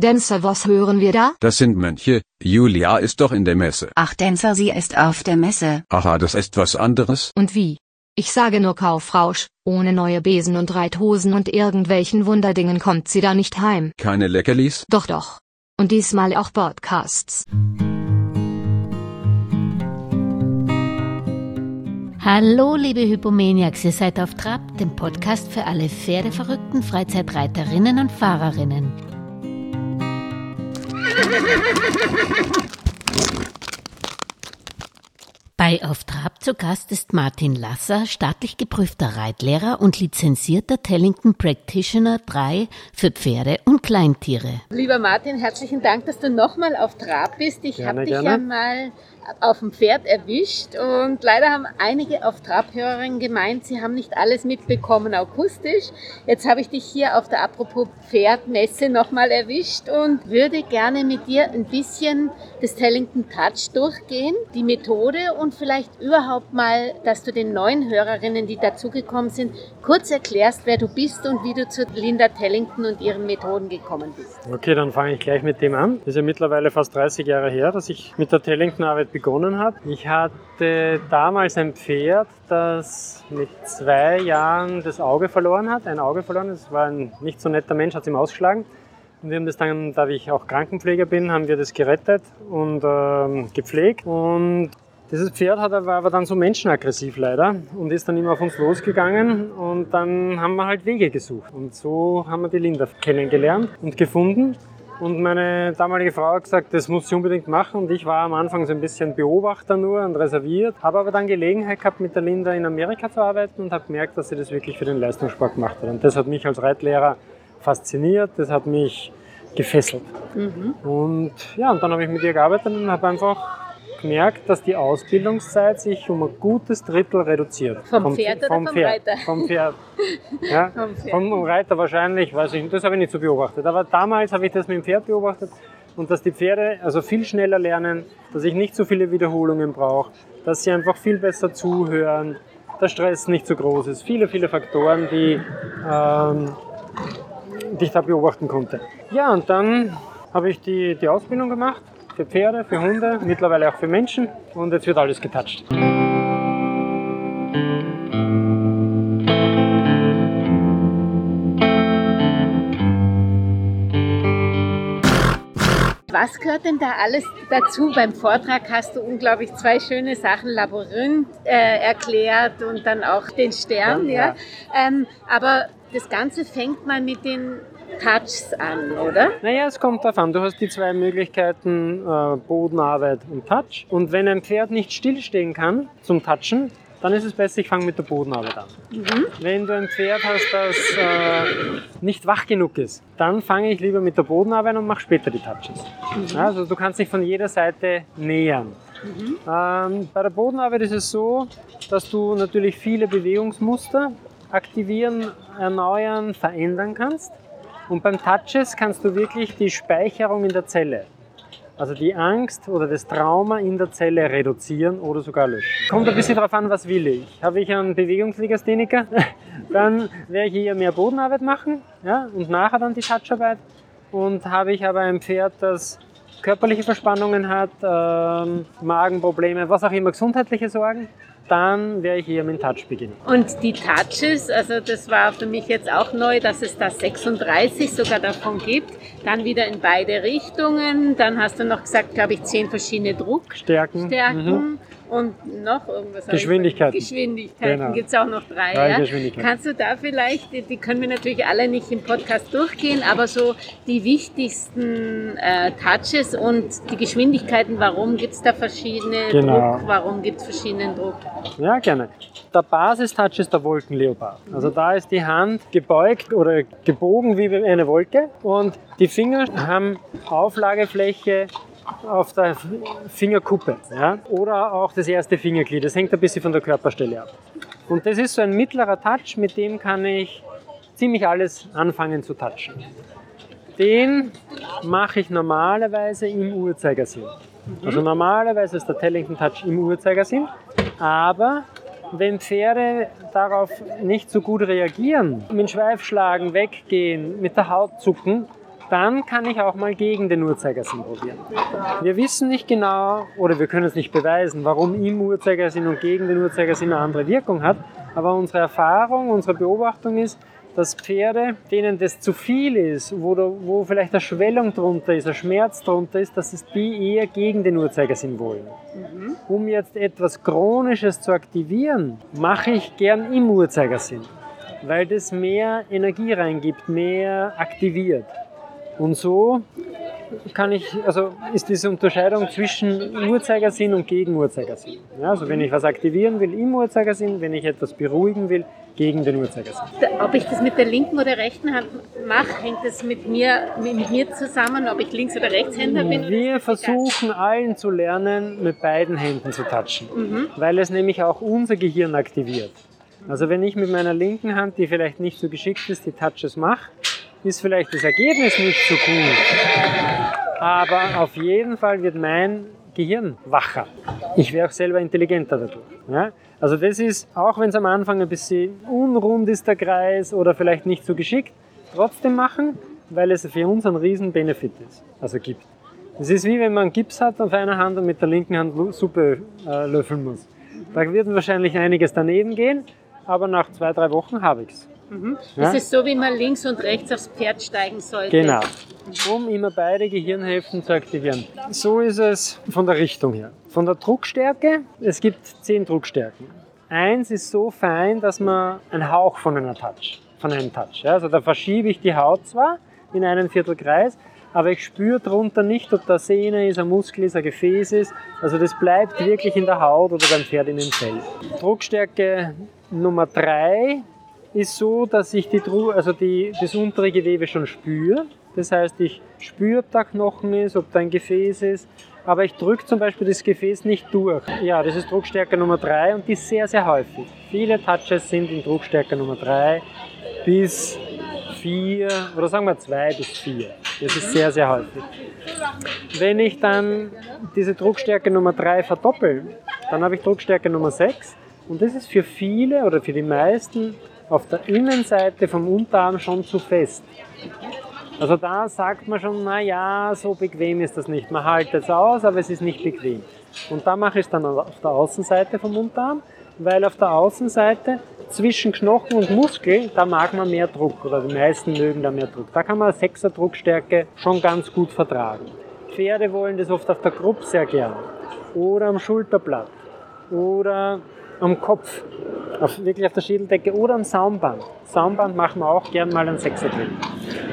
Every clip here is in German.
Dancer, was hören wir da? Das sind Mönche, Julia ist doch in der Messe. Ach, Dancer, sie ist auf der Messe. Aha, das ist was anderes. Und wie? Ich sage nur Kaufrausch, ohne neue Besen und Reithosen und irgendwelchen Wunderdingen kommt sie da nicht heim. Keine Leckerlis? Doch doch. Und diesmal auch Podcasts. Hallo, liebe Hypomaniacs, ihr seid auf Trab, dem Podcast für alle pferdeverrückten Freizeitreiterinnen und Fahrerinnen. Bei Auf Trab zu Gast ist Martin Lasser, staatlich geprüfter Reitlehrer und lizenzierter Tellington Practitioner 3 für Pferde und Kleintiere. Lieber Martin, herzlichen Dank, dass du nochmal auf Trab bist. Ich habe dich gerne. ja mal auf dem Pferd erwischt und leider haben einige auf Trab-Hörerinnen gemeint, sie haben nicht alles mitbekommen akustisch. Jetzt habe ich dich hier auf der Apropos Pferdmesse nochmal erwischt und würde gerne mit dir ein bisschen das Tellington Touch durchgehen, die Methode und vielleicht überhaupt mal, dass du den neuen Hörerinnen, die dazugekommen sind, kurz erklärst, wer du bist und wie du zu Linda Tellington und ihren Methoden gekommen bist. Okay, dann fange ich gleich mit dem an. Das ist ja mittlerweile fast 30 Jahre her, dass ich mit der Tellington-Arbeit begonnen habe. Ich hatte damals ein Pferd, das mit zwei Jahren das Auge verloren hat, ein Auge verloren. Das war ein nicht so netter Mensch, hat es ihm ausgeschlagen. Und wir haben das dann, da ich auch Krankenpfleger bin, haben wir das gerettet und ähm, gepflegt. Und dieses Pferd hat, war aber dann so menschenaggressiv leider und ist dann immer auf uns losgegangen und dann haben wir halt Wege gesucht. Und so haben wir die Linda kennengelernt und gefunden. Und meine damalige Frau hat gesagt, das muss sie unbedingt machen. Und ich war am Anfang so ein bisschen Beobachter nur und reserviert. Habe aber dann Gelegenheit gehabt, mit der Linda in Amerika zu arbeiten und habe gemerkt, dass sie das wirklich für den Leistungssport gemacht hat. Und das hat mich als Reitlehrer fasziniert, das hat mich gefesselt. Und ja, und dann habe ich mit ihr gearbeitet und habe einfach gemerkt, dass die Ausbildungszeit sich um ein gutes Drittel reduziert. Vom Pferd oder vom Pferd. Reiter? Vom Pferd. Ja, Vom Pferd. vom Reiter wahrscheinlich, weiß ich nicht, das habe ich nicht so beobachtet. Aber damals habe ich das mit dem Pferd beobachtet und dass die Pferde also viel schneller lernen, dass ich nicht so viele Wiederholungen brauche, dass sie einfach viel besser zuhören, der Stress nicht so groß ist. Viele, viele Faktoren, die, ähm, die ich da beobachten konnte. Ja, und dann habe ich die, die Ausbildung gemacht für Pferde, für Hunde, mittlerweile auch für Menschen und jetzt wird alles getatscht. Was gehört denn da alles dazu? Beim Vortrag hast du unglaublich zwei schöne Sachen, Labyrinth äh, erklärt und dann auch den Stern. Ja, Ja, Ähm, aber das Ganze fängt mal mit den Touchs an, oder? Naja, es kommt darauf an. Du hast die zwei Möglichkeiten, äh, Bodenarbeit und Touch. Und wenn ein Pferd nicht stillstehen kann zum Touchen, dann ist es besser, ich fange mit der Bodenarbeit an. Wenn du ein Pferd hast, das äh, nicht wach genug ist, dann fange ich lieber mit der Bodenarbeit und mache später die Touches. Ja, also du kannst dich von jeder Seite nähern. Ähm, bei der Bodenarbeit ist es so, dass du natürlich viele Bewegungsmuster aktivieren, erneuern, verändern kannst. Und beim Touches kannst du wirklich die Speicherung in der Zelle, also die Angst oder das Trauma in der Zelle reduzieren oder sogar löschen. Kommt ein bisschen darauf an, was will ich. Habe ich einen Bewegungslegastheniker, dann werde ich eher mehr Bodenarbeit machen ja, und nachher dann die Toucharbeit. Und habe ich aber ein Pferd, das körperliche Verspannungen hat, ähm, Magenprobleme, was auch immer, gesundheitliche Sorgen, dann werde ich eher mit Touch beginnen. Und die Touches, also das war für mich jetzt auch neu, dass es da 36 sogar davon gibt. Dann wieder in beide Richtungen. Dann hast du noch gesagt, glaube ich, zehn verschiedene Druckstärken. Stärken. Mhm. Und noch irgendwas. Geschwindigkeiten. Geschwindigkeiten Genau. gibt es auch noch drei. Drei ja? Geschwindigkeiten. Kannst du da vielleicht, die- die können wir natürlich alle nicht im Podcast durchgehen, aber so die wichtigsten äh, Touches und die Geschwindigkeiten, warum gibt es da verschiedene Genau. Druck, warum gibt es verschiedenen Druck? Ja, gerne. Der Basistouch ist der Wolkenleopard. Also da ist die Hand gebeugt oder gebogen wie eine Wolke und die Finger haben Auflagefläche auf der Fingerkuppe ja? oder auch das erste Fingerglied. Das hängt ein bisschen von der Körperstelle ab. Und das ist so ein mittlerer Touch, mit dem kann ich ziemlich alles anfangen zu touchen. Den mache ich normalerweise im Uhrzeigersinn. Also normalerweise ist der Tellington Touch im Uhrzeigersinn, aber wenn Pferde darauf nicht so gut reagieren, mit dem Schweif schlagen, weggehen, mit der Haut zucken, dann kann ich auch mal gegen den Uhrzeigersinn probieren. Wir wissen nicht genau oder wir können es nicht beweisen, warum im Uhrzeigersinn und gegen den Uhrzeigersinn eine andere Wirkung hat, aber unsere Erfahrung, unsere Beobachtung ist, dass Pferde, denen das zu viel ist, wo, da, wo vielleicht eine Schwellung drunter ist, ein Schmerz drunter ist, dass es die eher gegen den Uhrzeigersinn wollen. Mhm. Um jetzt etwas Chronisches zu aktivieren, mache ich gern im Uhrzeigersinn, weil das mehr Energie reingibt, mehr aktiviert. Und so kann ich, also ist diese Unterscheidung zwischen Uhrzeigersinn und gegen Uhrzeigersinn. Ja, also wenn ich was aktivieren will im Uhrzeigersinn, wenn ich etwas beruhigen will, gegen den Uhrzeigersinn. Ob ich das mit der linken oder rechten Hand mache, hängt das mit mir, mit mir zusammen, ob ich Links- oder Rechtshänder bin? Wir versuchen allen zu lernen, mit beiden Händen zu touchen, mhm. weil es nämlich auch unser Gehirn aktiviert. Also wenn ich mit meiner linken Hand, die vielleicht nicht so geschickt ist, die Touches mache, ist vielleicht das Ergebnis nicht so gut. Aber auf jeden Fall wird mein Gehirn wacher. Ich wäre auch selber intelligenter dadurch. Ja? Also das ist, auch wenn es am Anfang ein bisschen unrund ist, der Kreis, oder vielleicht nicht so geschickt, trotzdem machen, weil es für uns einen riesen Benefit ist, also gibt. Es ist wie wenn man Gips hat auf einer Hand und mit der linken Hand Suppe äh, löffeln muss. Da wird wahrscheinlich einiges daneben gehen, aber nach zwei, drei Wochen habe ich es. Mhm. Das ist so, wie man links und rechts aufs Pferd steigen sollte. Genau. Um immer beide Gehirnhälften zu aktivieren. So ist es von der Richtung her. Von der Druckstärke, es gibt zehn Druckstärken. Eins ist so fein, dass man einen Hauch von einer Touch, von einem Touch. Ja, also da verschiebe ich die Haut zwar in einen Viertelkreis, aber ich spüre darunter nicht, ob da Sehne ist, ein Muskel ist, ein Gefäß ist. Also das bleibt wirklich in der Haut oder beim Pferd in den Fell. Druckstärke Nummer drei ist so, dass ich die, also die, das untere Gewebe schon spüre. Das heißt, ich spüre, ob da Knochen ist, ob da ein Gefäß ist, aber ich drücke zum Beispiel das Gefäß nicht durch. Ja, das ist Druckstärke Nummer 3 und die ist sehr, sehr häufig. Viele Touches sind in Druckstärke Nummer 3 bis 4 oder sagen wir 2 bis 4. Das ist sehr, sehr häufig. Wenn ich dann diese Druckstärke Nummer 3 verdoppel, dann habe ich Druckstärke Nummer 6 und das ist für viele oder für die meisten auf der Innenseite vom Unterarm schon zu fest. Also da sagt man schon, na ja, so bequem ist das nicht. Man haltet es aus, aber es ist nicht bequem. Und da mache ich es dann auf der Außenseite vom Unterarm, weil auf der Außenseite zwischen Knochen und Muskel, da mag man mehr Druck oder die meisten mögen da mehr Druck. Da kann man 6er Druckstärke schon ganz gut vertragen. Pferde wollen das oft auf der Gruppe sehr gern oder am Schulterblatt oder am Kopf, auf, wirklich auf der Schädeldecke oder am Saumband. Saumband machen wir auch gern mal einen Sechser drin.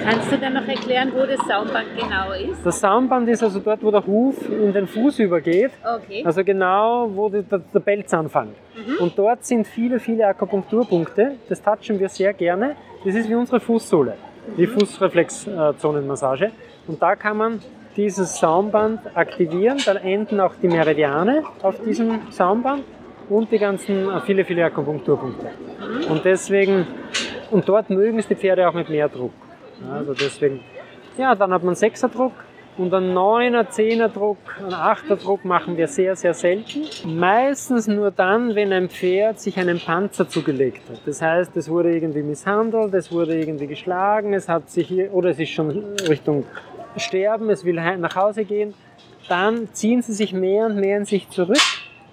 Kannst du dann noch erklären, wo das Saumband genau ist? Das Saumband ist also dort, wo der Huf in den Fuß übergeht. Okay. Also genau, wo die, der, der Pelz anfängt. Mhm. Und dort sind viele, viele Akupunkturpunkte. Das touchen wir sehr gerne. Das ist wie unsere Fußsohle, die mhm. Fußreflexzonenmassage. Und da kann man dieses Saumband aktivieren. Dann enden auch die Meridiane auf diesem Saumband und die ganzen, äh, viele, viele Akupunkturpunkte. Und deswegen, und dort mögen es die Pferde auch mit mehr Druck. Also deswegen, ja, dann hat man 6er Druck und einen 9er, 10er Druck, einen 8er Druck machen wir sehr, sehr selten. Meistens nur dann, wenn ein Pferd sich einen Panzer zugelegt hat. Das heißt, es wurde irgendwie misshandelt, es wurde irgendwie geschlagen, es hat sich, oder es ist schon Richtung Sterben, es will nach Hause gehen. Dann ziehen sie sich mehr und mehr in sich zurück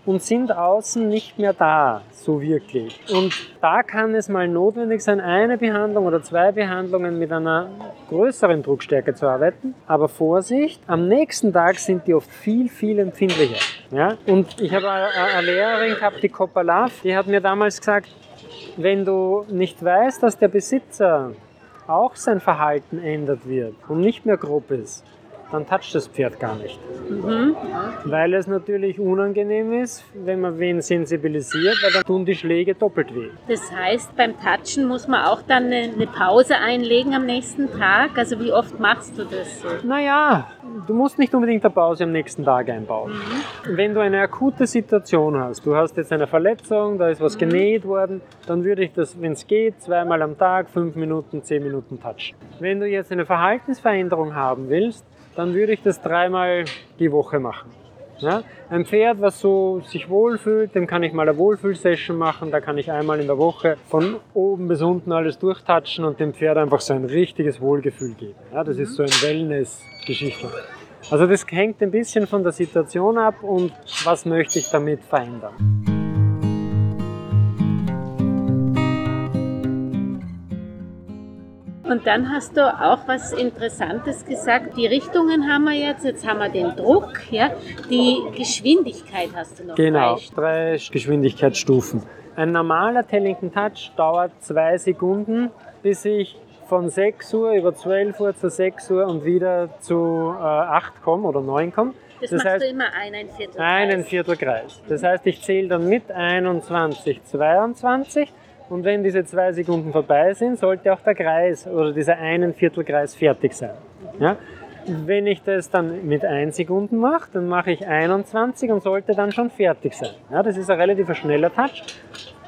und sind außen nicht mehr da, so wirklich. Und da kann es mal notwendig sein, eine Behandlung oder zwei Behandlungen mit einer größeren Druckstärke zu arbeiten. Aber Vorsicht, am nächsten Tag sind die oft viel, viel empfindlicher. Ja? Und ich habe eine Lehrerin gehabt, die Kopalaf, die hat mir damals gesagt, wenn du nicht weißt, dass der Besitzer auch sein Verhalten ändert wird und nicht mehr grob ist, dann toucht das Pferd gar nicht. Mhm. Weil es natürlich unangenehm ist, wenn man wen sensibilisiert, weil dann tun die Schläge doppelt weh. Das heißt, beim Touchen muss man auch dann eine, Pause einlegen am nächsten Tag? Also wie oft machst du das so? Naja, du musst nicht unbedingt eine Pause am nächsten Tag einbauen. Mhm. Wenn du eine akute Situation hast, du hast jetzt eine Verletzung, da ist was mhm. genäht worden, dann würde ich das, wenn es geht, zweimal am Tag, fünf Minuten, zehn Minuten touchen. Wenn du jetzt eine Verhaltensveränderung haben willst, dann würde ich das dreimal die Woche machen. Ja? Ein Pferd, was so sich wohlfühlt, dem kann ich mal eine Wohlfühlsession machen. Da kann ich einmal in der Woche von oben bis unten alles durchtatschen und dem Pferd einfach so ein richtiges Wohlgefühl geben. Ja? Das ist so ein Wellness-Geschichte. Also das hängt ein bisschen von der Situation ab und was möchte ich damit verändern. Und dann hast du auch was Interessantes gesagt. Die Richtungen haben wir jetzt, jetzt haben wir den Druck, ja. Die Geschwindigkeit hast du noch. Genau, drei Geschwindigkeitsstufen. Ein normaler Tellington Touch dauert zwei Sekunden, bis ich von 6 Uhr über 12 Uhr zu 6 Uhr und wieder zu äh, 8 komme oder 9 komme. Das, Das machst heißt, du immer ein, ein Viertel. Einen Viertelkreis. Das heißt, ich zähle dann mit 21, 22 und wenn diese zwei Sekunden vorbei sind, sollte auch der Kreis oder dieser einen Viertelkreis fertig sein. Ja? Wenn ich das dann mit 1 Sekunden mache, dann mache ich 21 und sollte dann schon fertig sein. Ja, das ist ein relativ schneller Touch.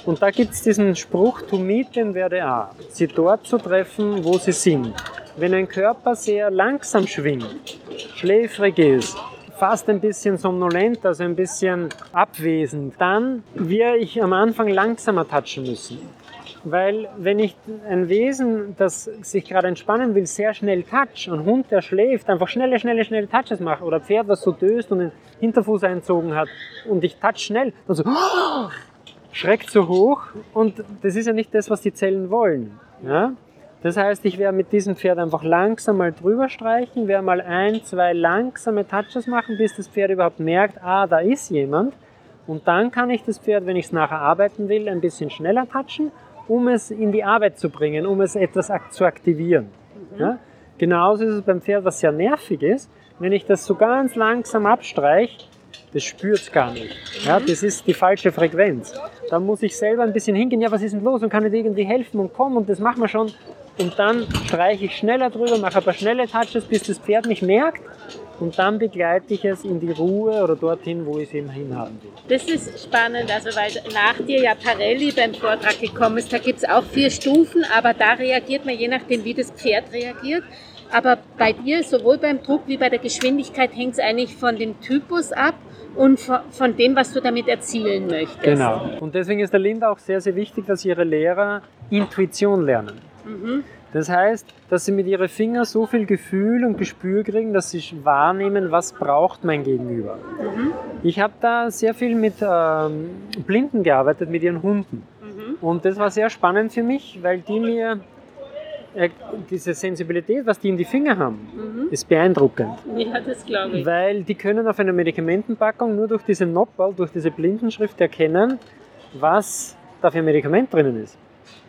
Und da gibt es diesen Spruch, to meet them where are. Sie dort zu treffen, wo sie sind. Wenn ein Körper sehr langsam schwingt, schläfrig ist, fast ein bisschen somnolent, also ein bisschen abwesend, dann werde ich am Anfang langsamer touchen müssen. Weil wenn ich ein Wesen, das sich gerade entspannen will, sehr schnell touch, ein Hund, der schläft, einfach schnelle, schnelle, schnelle Touches macht oder ein Pferd, das so döst und den Hinterfuß einzogen hat und ich touch schnell, dann so schreckt so hoch und das ist ja nicht das, was die Zellen wollen. Ja? Das heißt, ich werde mit diesem Pferd einfach langsam mal drüber streichen, werde mal ein, zwei langsame Touches machen, bis das Pferd überhaupt merkt, ah, da ist jemand. Und dann kann ich das Pferd, wenn ich es nachher arbeiten will, ein bisschen schneller touchen, um es in die Arbeit zu bringen, um es etwas zu aktivieren. Ja? Genauso ist es beim Pferd, was sehr nervig ist. Wenn ich das so ganz langsam abstreiche, das spürt es gar nicht. Ja, das ist die falsche Frequenz. Da muss ich selber ein bisschen hingehen, ja, was ist denn los und kann ich dir irgendwie helfen und komm und das machen wir schon. Und dann streiche ich schneller drüber, mache ein paar schnelle Touches, bis das Pferd mich merkt und dann begleite ich es in die Ruhe oder dorthin, wo ich es eben hinhaben will. Das ist spannend, also weil nach dir ja Parelli beim Vortrag gekommen ist, da gibt es auch vier Stufen, aber da reagiert man je nachdem, wie das Pferd reagiert. Aber bei dir, sowohl beim Druck wie bei der Geschwindigkeit, hängt es eigentlich von dem Typus ab und von, von dem, was du damit erzielen möchtest. Genau. Und deswegen ist der Linda auch sehr, sehr wichtig, dass ihre Lehrer Intuition lernen. Das heißt, dass sie mit ihren Fingern so viel Gefühl und Gespür kriegen, dass sie wahrnehmen, was braucht mein Gegenüber. Ich habe da sehr viel mit ähm, Blinden gearbeitet, mit ihren Hunden. Und das war sehr spannend für mich, weil die mir äh, diese Sensibilität, was die in die Finger haben, ist beeindruckend. Ja, das glaube ich. Weil die können auf einer Medikamentenpackung nur durch diese Noppel, durch diese Blindenschrift erkennen, was da für ein Medikament drinnen ist.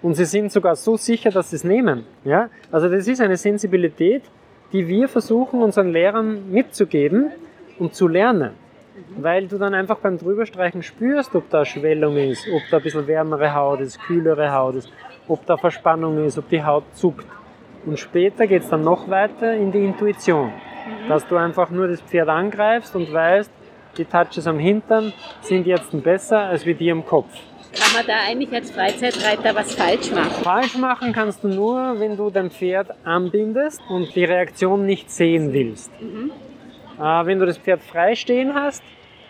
Und sie sind sogar so sicher, dass sie es nehmen. Ja? Also das ist eine Sensibilität, die wir versuchen unseren Lehrern mitzugeben und zu lernen. Weil du dann einfach beim Drüberstreichen spürst, ob da Schwellung ist, ob da ein bisschen wärmere Haut ist, kühlere Haut ist, ob da Verspannung ist, ob die Haut zuckt. Und später geht es dann noch weiter in die Intuition, dass du einfach nur das Pferd angreifst und weißt, die Touches am Hintern sind jetzt besser als wie die am Kopf. Kann man da eigentlich als Freizeitreiter was falsch machen? Falsch machen kannst du nur, wenn du dein Pferd anbindest und die Reaktion nicht sehen willst. Äh, wenn du das Pferd frei stehen hast,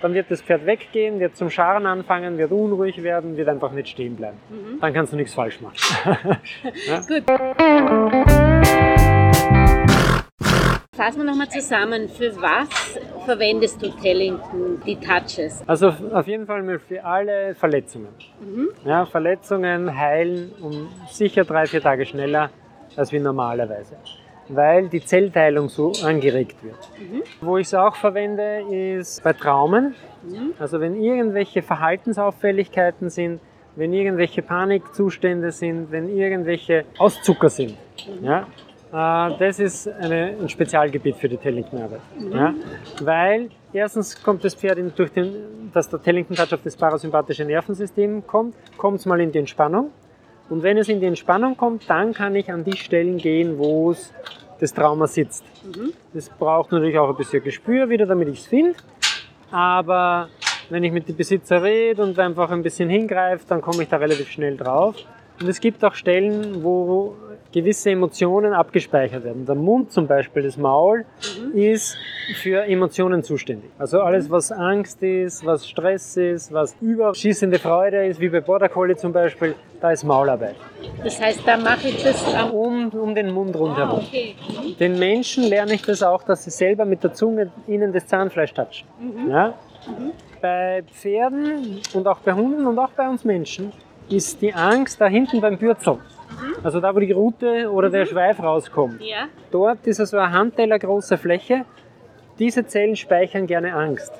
dann wird das Pferd weggehen, wird zum Scharen anfangen, wird unruhig werden, wird einfach nicht stehen bleiben. Dann kannst du nichts falsch machen. Fassen wir nochmal zusammen. Für was verwendest du Tellington, die Touches? Also auf jeden Fall mal für alle Verletzungen. Ja, Verletzungen heilen um sicher drei, vier Tage schneller als wie normalerweise, weil die Zellteilung so angeregt wird. Wo ich es auch verwende, ist bei Traumen. Also wenn irgendwelche Verhaltensauffälligkeiten sind, wenn irgendwelche Panikzustände sind, wenn irgendwelche Auszucker sind. Ja, äh, das ist eine, ein Spezialgebiet für die Tellington-Arbeit. Ja? Weil erstens kommt das Pferd in, durch den, dass der Tellington-Touch auf das parasympathische Nervensystem kommt, kommt es mal in die Entspannung. Und wenn es in die Entspannung kommt, dann kann ich an die Stellen gehen, wo es das Trauma sitzt. Das braucht natürlich auch ein bisschen Gespür wieder, damit ich es finde. Aber wenn ich mit dem Besitzer rede und einfach ein bisschen hingreife, dann komme ich da relativ schnell drauf. Und es gibt auch Stellen, wo gewisse Emotionen abgespeichert werden. Der Mund zum Beispiel, das Maul, ist für Emotionen zuständig. Also alles, was Angst ist, was Stress ist, was überschießende Freude ist, wie bei Border Collie zum Beispiel, da ist Maularbeit. Das heißt, da mache ich das Um, um den Mund rundherum. Okay. Den Menschen lerne ich das auch, dass sie selber mit der Zunge ihnen das Zahnfleisch touchen. Ja? Bei Pferden und auch bei Hunden und auch bei uns Menschen ist die Angst da hinten beim Bürzel. Also da, wo die Rute oder der Schweif rauskommt. Ja. Dort ist also eine Handteller große Fläche. Diese Zellen speichern gerne Angst.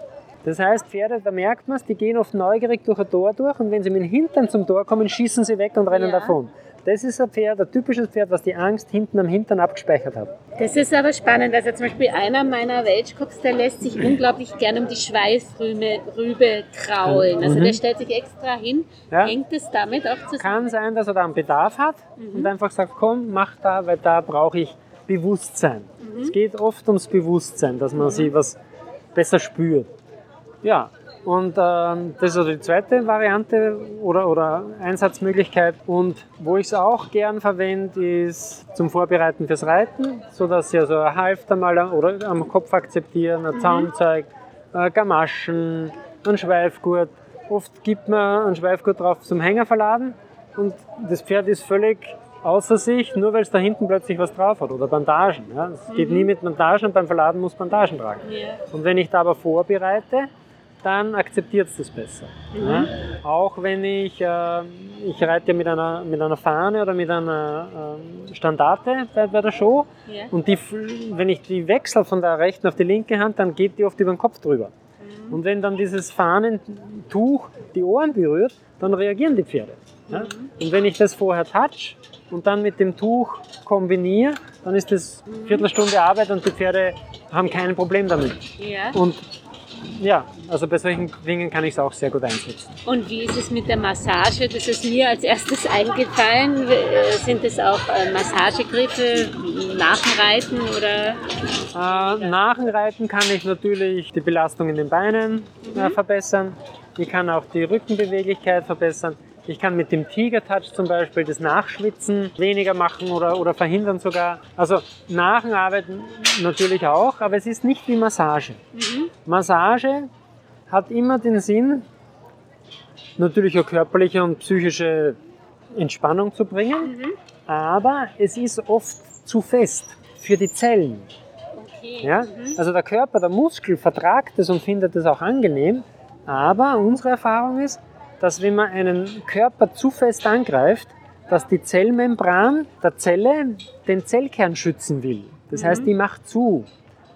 Das heißt, Pferde, da merkt man es, die gehen oft neugierig durch ein Tor durch und wenn sie mit dem Hintern zum Tor kommen, schießen sie weg und rennen Ja. davon. Das ist ein Pferd, ein typisches Pferd, was die Angst hinten am Hintern abgespeichert hat. Das ist aber spannend. Also zum Beispiel einer meiner Welschkops, der lässt sich unglaublich gerne um die Schweißrübe Rübe kraulen. Also Mhm. der stellt sich extra hin. Ja. Hängt es damit auch zusammen? Kann sein, dass er da einen Bedarf hat und einfach sagt, komm, mach da, weil da brauche ich Bewusstsein. Es geht oft ums Bewusstsein, dass man sich was besser spürt. Ja, und ähm, das ist also die zweite Variante oder, oder Einsatzmöglichkeit. Und wo ich es auch gern verwende, ist zum Vorbereiten fürs Reiten, sodass sie also ein Halfter mal am- oder am Kopf akzeptieren, ein Zaumzeug, äh, Gamaschen, ein Schweifgurt. Oft gibt man einen Schweifgurt drauf zum Hänger verladen und das Pferd ist völlig außer sich, nur weil es da hinten plötzlich was drauf hat oder Bandagen. Ja. Es geht nie mit Bandagen und beim Verladen muss Bandagen tragen. Ja. Und wenn ich da aber vorbereite, dann akzeptiert es das besser. Ja? Auch wenn ich, äh, ich reite mit einer, mit einer Fahne oder mit einer ähm, Standarte bei, bei der Show Ja. und die, wenn ich die wechsle von der rechten auf die linke Hand, dann geht die oft über den Kopf drüber. Und wenn dann dieses Fahnentuch die Ohren berührt, dann reagieren die Pferde. Ja? Und wenn ich das vorher touch und dann mit dem Tuch kombiniere, dann ist das Viertelstunde Arbeit und die Pferde haben kein Problem damit. Ja. Und ja, also bei solchen Dingen kann ich es auch sehr gut einsetzen. Und wie ist es mit der Massage? Das ist mir als erstes eingefallen. Äh, Sind es auch äh, Massagegriffe nach dem Reiten oder? Äh, nach dem Reiten kann ich natürlich die Belastung in den Beinen äh, verbessern. Ich kann auch die Rückenbeweglichkeit verbessern. Ich kann mit dem Tiger-Touch zum Beispiel das Nachschwitzen weniger machen oder, oder verhindern sogar. Also nach dem Arbeiten natürlich auch, aber es ist nicht wie Massage. Massage hat immer den Sinn, natürlich auch körperliche und psychische Entspannung zu bringen, aber es ist oft zu fest für die Zellen. Okay. Ja? Also der Körper, der Muskel vertragt es und findet es auch angenehm, aber unsere Erfahrung ist, dass wenn man einen Körper zu fest angreift, dass die Zellmembran der Zelle den Zellkern schützen will. Das heißt, die macht zu.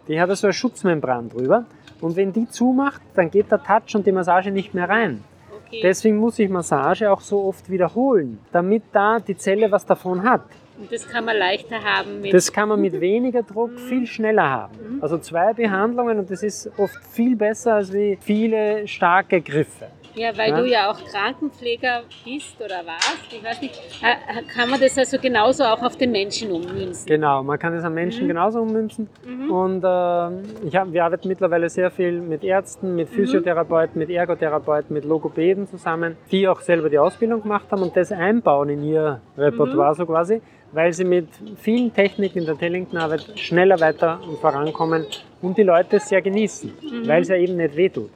Die hat also eine Schutzmembran drüber. Und wenn die zumacht, dann geht der Touch und die Massage nicht mehr rein. okay. Deswegen muss ich Massage auch so oft wiederholen, damit da die Zelle was davon hat. Und das kann man leichter haben mit. Das kann man mit weniger Druck viel schneller haben. Also zwei Behandlungen und das ist oft viel besser als wie viele starke Griffe. Ja, weil Ja. du ja auch Krankenpfleger bist oder warst. Ich weiß nicht. äh, Kann man das also genauso auch auf den Menschen ummünzen? Genau, man kann es am Menschen genauso ummünzen. Und ähm, ich hab, wir arbeiten mittlerweile sehr viel mit Ärzten, mit Physiotherapeuten, mit Ergotherapeuten, mit Logopäden zusammen, die auch selber die Ausbildung gemacht haben und das einbauen in ihr Repertoire so quasi, weil sie mit vielen Techniken in der Tellington-Arbeit schneller weiter und vorankommen und die Leute es sehr genießen, weil es ja eben nicht wehtut.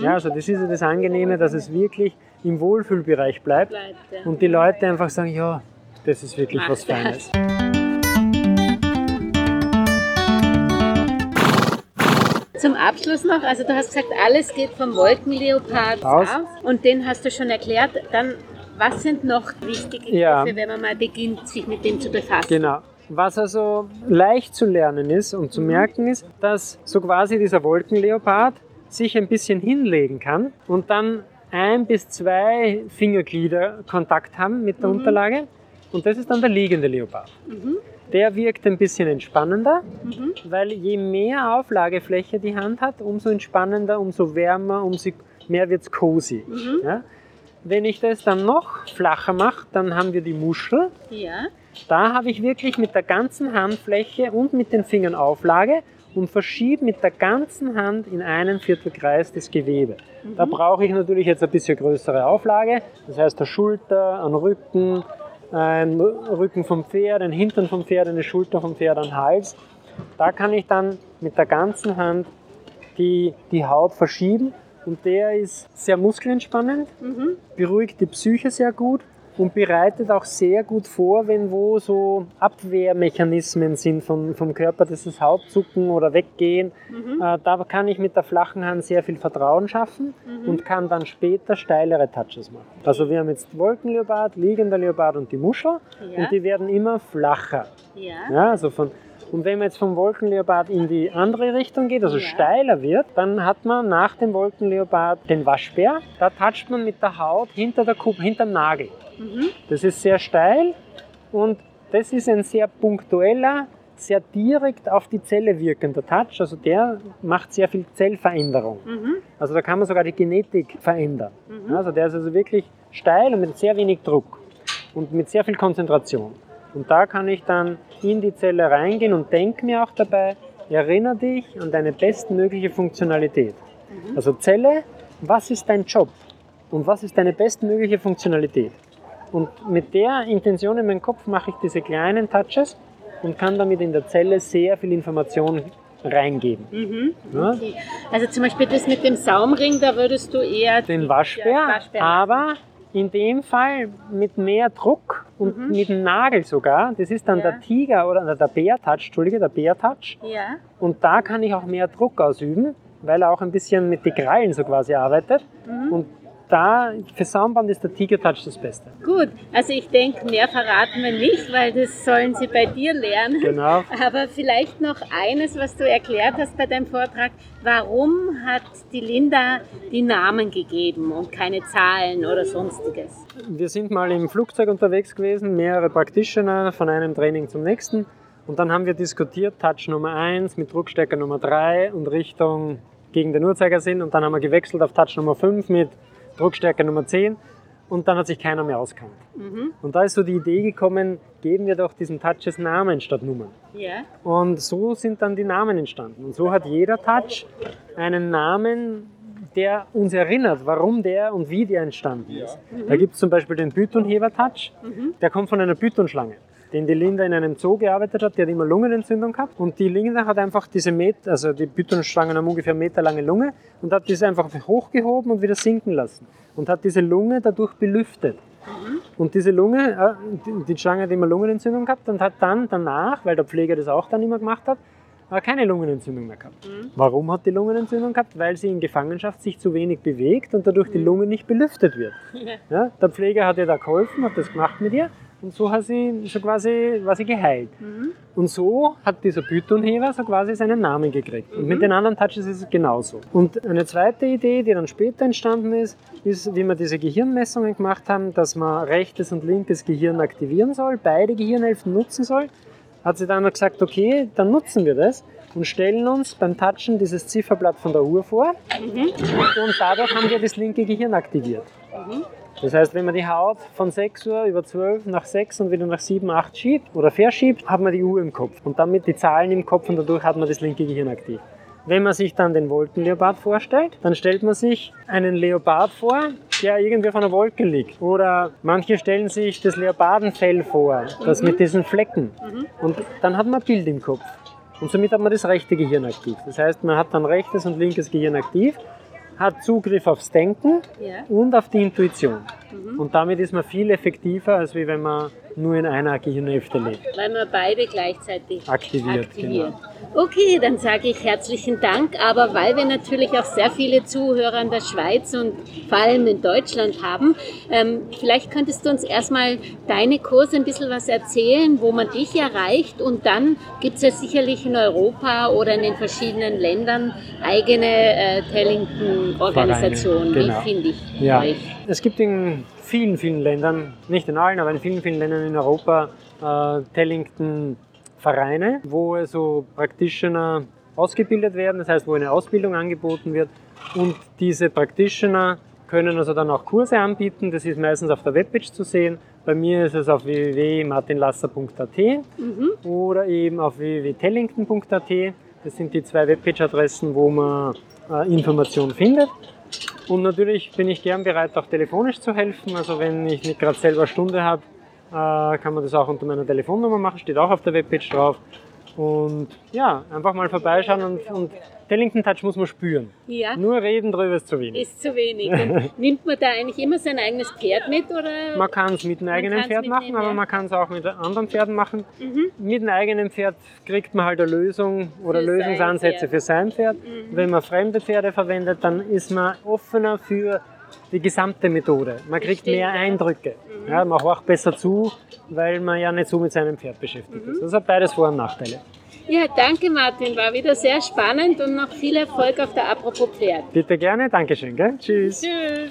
Ja, also das ist ja das Angenehme, dass es wirklich im Wohlfühlbereich bleibt Bleibt, ja. und die Leute einfach sagen, ja, das ist wirklich Mach was. Feines. Zum Abschluss noch, also du hast gesagt, alles geht vom Wolkenleopard Aus. aus und den hast du schon erklärt. Dann, was sind noch wichtige Ja. Griffe, wenn man mal beginnt, sich mit dem zu befassen? Genau. Was also leicht zu lernen ist und zu merken ist, dass so quasi dieser Wolkenleopard sich ein bisschen hinlegen kann und dann ein bis zwei Fingerglieder Kontakt haben mit der Unterlage. Und das ist dann der liegende Leopard. Der wirkt ein bisschen entspannender, weil je mehr Auflagefläche die Hand hat, umso entspannender, umso wärmer, umso mehr wird es cozy. Ja? Wenn ich das dann noch flacher mache, dann haben wir die Muschel. Ja. Da habe ich wirklich mit der ganzen Handfläche und mit den Fingern Auflage und verschiebe mit der ganzen Hand in einen Viertelkreis das Gewebe. Da brauche ich natürlich jetzt ein bisschen größere Auflage, das heißt der Schulter, an Rücken, ein Rücken vom Pferd, ein Hintern vom Pferd, eine Schulter vom Pferd, ein Hals. Da kann ich dann mit der ganzen Hand die, die Haut verschieben. Und der ist sehr muskelentspannend, beruhigt die Psyche sehr gut und bereitet auch sehr gut vor, wenn wo so Abwehrmechanismen sind vom, vom Körper, das ist Hautzucken oder Weggehen. Äh, da kann ich mit der flachen Hand sehr viel Vertrauen schaffen und kann dann später steilere Touches machen. Also wir haben jetzt Wolkenleopard, liegender Leopard und die Muschel Ja. und die werden immer flacher. Ja. Ja, also von, und wenn man jetzt vom Wolkenleopard in die andere Richtung geht, also Ja. steiler wird, dann hat man nach dem Wolkenleopard den Waschbär. Da toucht man mit der Haut hinter der Kuppe, hinterm Nagel. Das ist sehr steil und das ist ein sehr punktueller, sehr direkt auf die Zelle wirkender Touch. Also der macht sehr viel Zellveränderung. Also da kann man sogar die Genetik verändern. Ja, Also der ist also wirklich steil und mit sehr wenig Druck und mit sehr viel Konzentration. Und da kann ich dann in die Zelle reingehen und denke mir auch dabei, erinnere dich an deine bestmögliche Funktionalität. Also Zelle, was ist dein Job und was ist deine bestmögliche Funktionalität? Und mit der Intention in meinem Kopf mache ich diese kleinen Touches und kann damit in der Zelle sehr viel Information reingeben. Ja? Okay. Also zum Beispiel das mit dem Saumring, da würdest du eher Den Waschbär, Ja, Waschbär aber in dem Fall mit mehr Druck und mit dem Nagel sogar. Das ist dann Mhm. Ja. der Tiger oder der Bär-Touch, Entschuldige, der Bär-Touch. Ja. Und da kann ich auch mehr Druck ausüben, weil er auch ein bisschen mit den Krallen so quasi arbeitet. Mhm. Und da, für Saumband ist der Tiger-Touch das Beste. Gut, also ich denke, mehr verraten wir nicht, weil das sollen sie bei dir lernen. Genau. Aber vielleicht noch eines, was du erklärt hast bei deinem Vortrag. Warum hat die Linda die Namen gegeben und keine Zahlen oder sonstiges? Wir sind mal im Flugzeug unterwegs gewesen, mehrere Practitioner von einem Training zum nächsten. Und dann haben wir diskutiert, Touch Nummer 1 mit Druckstärke Nummer 3 und Richtung gegen den Uhrzeigersinn. Und dann haben wir gewechselt auf Touch Nummer 5 mit Druckstärke Nummer 10. Und dann hat sich keiner mehr auskannt. Und da ist so die Idee gekommen, geben wir doch diesen Touches Namen statt Nummern. Ja. Und so sind dann die Namen entstanden. Und so hat jeder Touch einen Namen, der uns erinnert, warum der und wie der entstanden ist. Da gibt es zum Beispiel den Pythonheber-Touch, der kommt von einer Pythonschlange, den die Linda in einem Zoo gearbeitet hat, die hat immer Lungenentzündung gehabt. Und die Linda hat einfach diese Meter, also die Pythonschlangen haben ungefähr meterlange Lunge und hat diese einfach hochgehoben und wieder sinken lassen. Und hat diese Lunge dadurch belüftet. Und diese Lunge, äh, die- die Schlange hat immer Lungenentzündung gehabt und hat dann danach, weil der Pfleger das auch dann immer gemacht hat, äh, keine Lungenentzündung mehr gehabt. Warum hat die Lungenentzündung gehabt? Weil sie in Gefangenschaft sich zu wenig bewegt und dadurch die Lunge nicht belüftet wird. Ja, der Pfleger hat ihr da geholfen, hat das gemacht mit ihr und so hat sie so quasi war sie geheilt. Und so hat dieser Pythonheber so quasi seinen Namen gekriegt. Und mit den anderen Touches ist es genauso. Und eine zweite Idee, die dann später entstanden ist, ist, wie wir diese Gehirnmessungen gemacht haben, dass man rechtes und linkes Gehirn aktivieren soll, beide Gehirnhälften nutzen soll, hat sie dann gesagt, okay, dann nutzen wir das und stellen uns beim Touchen dieses Zifferblatt von der Uhr vor und dadurch haben wir das linke Gehirn aktiviert. Das heißt, wenn man die Haut von 6 Uhr über 12 nach 6 und wieder nach 7, 8 schiebt oder verschiebt, hat man die Uhr im Kopf und damit die Zahlen im Kopf und dadurch hat man das linke Gehirn aktiv. Wenn man sich dann den Wolkenleopard vorstellt, dann stellt man sich einen Leopard vor, der irgendwie auf einer Wolke liegt. Oder manche stellen sich das Leopardenfell vor, das mit diesen Flecken. Und dann hat man ein Bild im Kopf. Und somit hat man das rechte Gehirn aktiv. Das heißt, man hat dann rechtes und linkes Gehirn aktiv, hat Zugriff aufs Denken Ja. und auf die Intuition. Und damit ist man viel effektiver, als wie wenn man nur in einer Gehirnhälfte lebt. Weil man beide gleichzeitig Aktiviert, aktiviert. Okay, dann sage ich herzlichen Dank. Aber weil wir natürlich auch sehr viele Zuhörer in der Schweiz und vor allem in Deutschland haben, ähm, vielleicht könntest du uns erstmal deine Kurse ein bisschen was erzählen, wo man dich erreicht. Und dann gibt es ja sicherlich in Europa oder in den verschiedenen Ländern eigene äh, Tellington-Organisationen. Genau. Wie finde ich Ja, euch? es gibt in vielen, vielen Ländern, nicht in allen, aber in vielen, vielen Ländern in Europa äh, Tellington-Vereine, wo also Practitioner ausgebildet werden, das heißt, wo eine Ausbildung angeboten wird. Und diese Practitioner können also dann auch Kurse anbieten. Das ist meistens auf der Webpage zu sehen. Bei mir ist es auf www.martinlasser.at oder eben auf www.tellington.at. Das sind die zwei Webpage-Adressen, wo man äh, Informationen findet. Und natürlich bin ich gern bereit, auch telefonisch zu helfen. Also wenn ich nicht gerade selber Stunde habe, äh, kann man das auch unter meiner Telefonnummer machen, steht auch auf der Webpage drauf. Und ja, einfach mal vorbeischauen und, und Tellington Touch muss man spüren. Ja. Nur reden drüber ist zu wenig. Ist zu wenig. Und nimmt man da eigentlich immer sein eigenes Pferd mit? Oder? Man kann es mit einem eigenen Pferd machen, aber ja. man kann es auch mit anderen Pferden machen. Mhm. Mit einem eigenen Pferd kriegt man halt eine Lösung oder Für sein Lösungsansätze Pferd. für sein Pferd. Mhm. Wenn man fremde Pferde verwendet, dann ist man offener für die gesamte Methode. Man kriegt stimmt, mehr ja. Eindrücke. Mhm. Ja, man horcht besser zu, weil man ja nicht so mit seinem Pferd beschäftigt Mhm. ist. Das hat beides Vor- und Nachteile. Ja, danke Martin, war wieder sehr spannend und noch viel Erfolg auf der Apropos Pferd. Bitte gerne, Dankeschön. Gell? Tschüss. Tschüss.